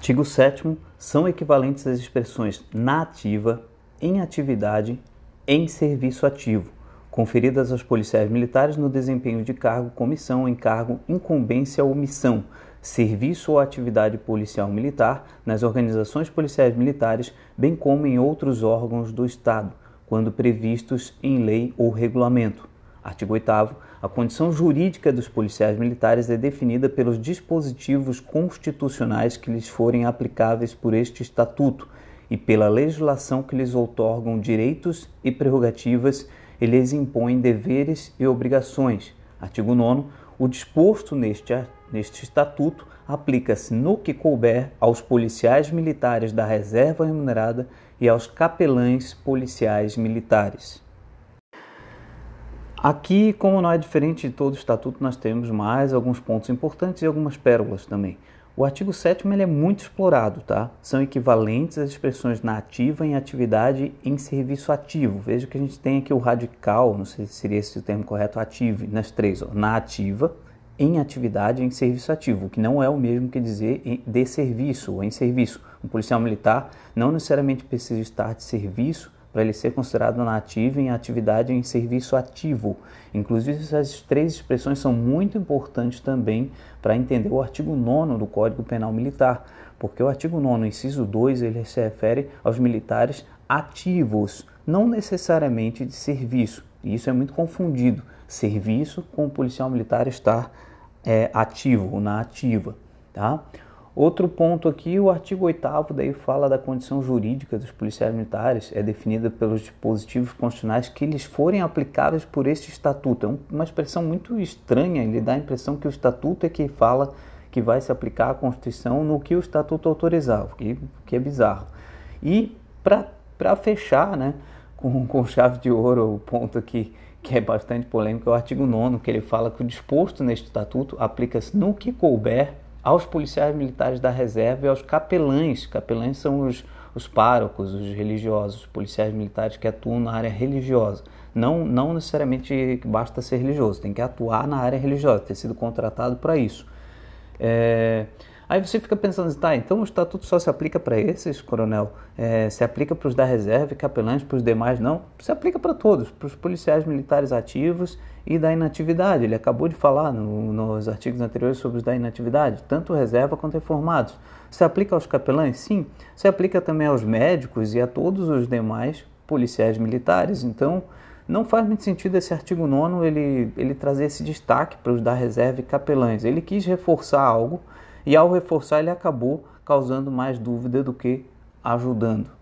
Artigo 7 são equivalentes as expressões na ativa, em atividade, em serviço ativo, conferidas aos policiais militares no desempenho de cargo, comissão, encargo, incumbência ou missão, serviço ou atividade policial militar nas organizações policiais militares, bem como em outros órgãos do Estado, quando previstos em lei ou regulamento. Artigo 8 a condição jurídica dos policiais militares é definida pelos dispositivos constitucionais que lhes forem aplicáveis por este estatuto e pela legislação que lhes outorgam direitos e prerrogativas e lhes impõem deveres e obrigações. Artigo 9 o disposto neste, neste estatuto aplica-se no que couber aos policiais militares da reserva remunerada e aos capelães policiais militares. Aqui, como não é diferente de todo o estatuto, nós temos mais alguns pontos importantes e algumas pérolas também. O artigo 7 ele é muito explorado, tá? São equivalentes às expressões na ativa, em atividade, em serviço ativo. Veja que a gente tem aqui o radical, não sei se seria esse o termo correto, ativo, nas três, ó, na ativa, em atividade, em serviço ativo, que não é o mesmo que dizer de serviço ou em serviço. Um policial militar não necessariamente precisa estar de serviço para ele ser considerado na ativa em atividade em serviço ativo. Inclusive, essas três expressões são muito importantes também para entender o artigo 9 do Código Penal Militar, porque o artigo 9, inciso 2, ele se refere aos militares ativos, não necessariamente de serviço. E isso é muito confundido. Serviço com o policial militar estar é, ativo ou na ativa. Tá? Outro ponto aqui, o artigo 8 daí fala da condição jurídica dos policiais militares, é definida pelos dispositivos constitucionais que lhes forem aplicáveis por este estatuto. É uma expressão muito estranha, ele dá a impressão que o estatuto é que fala que vai se aplicar à Constituição no que o estatuto autorizar, o que, que é bizarro. E para fechar, né, com, com chave de ouro, o ponto aqui que é bastante polêmico, é o artigo 9 que ele fala que o disposto neste estatuto aplica-se no que couber aos policiais militares da reserva e aos capelães. Capelães são os, os párocos, os religiosos, os policiais militares que atuam na área religiosa. Não, não necessariamente basta ser religioso, tem que atuar na área religiosa, ter sido contratado para isso. É, Aí você fica pensando, tá, então o estatuto só se aplica para esses, coronel? É, se aplica para os da reserva e capelães, para os demais não? Se aplica para todos, para os policiais militares ativos e da inatividade. Ele acabou de falar no, nos artigos anteriores sobre os da inatividade, tanto reserva quanto reformados. Se aplica aos capelães? Sim. Se aplica também aos médicos e a todos os demais policiais militares. Então, não faz muito sentido esse artigo 9 ele, ele trazer esse destaque para os da reserva e capelães. Ele quis reforçar algo e ao reforçar ele acabou causando mais dúvida do que ajudando.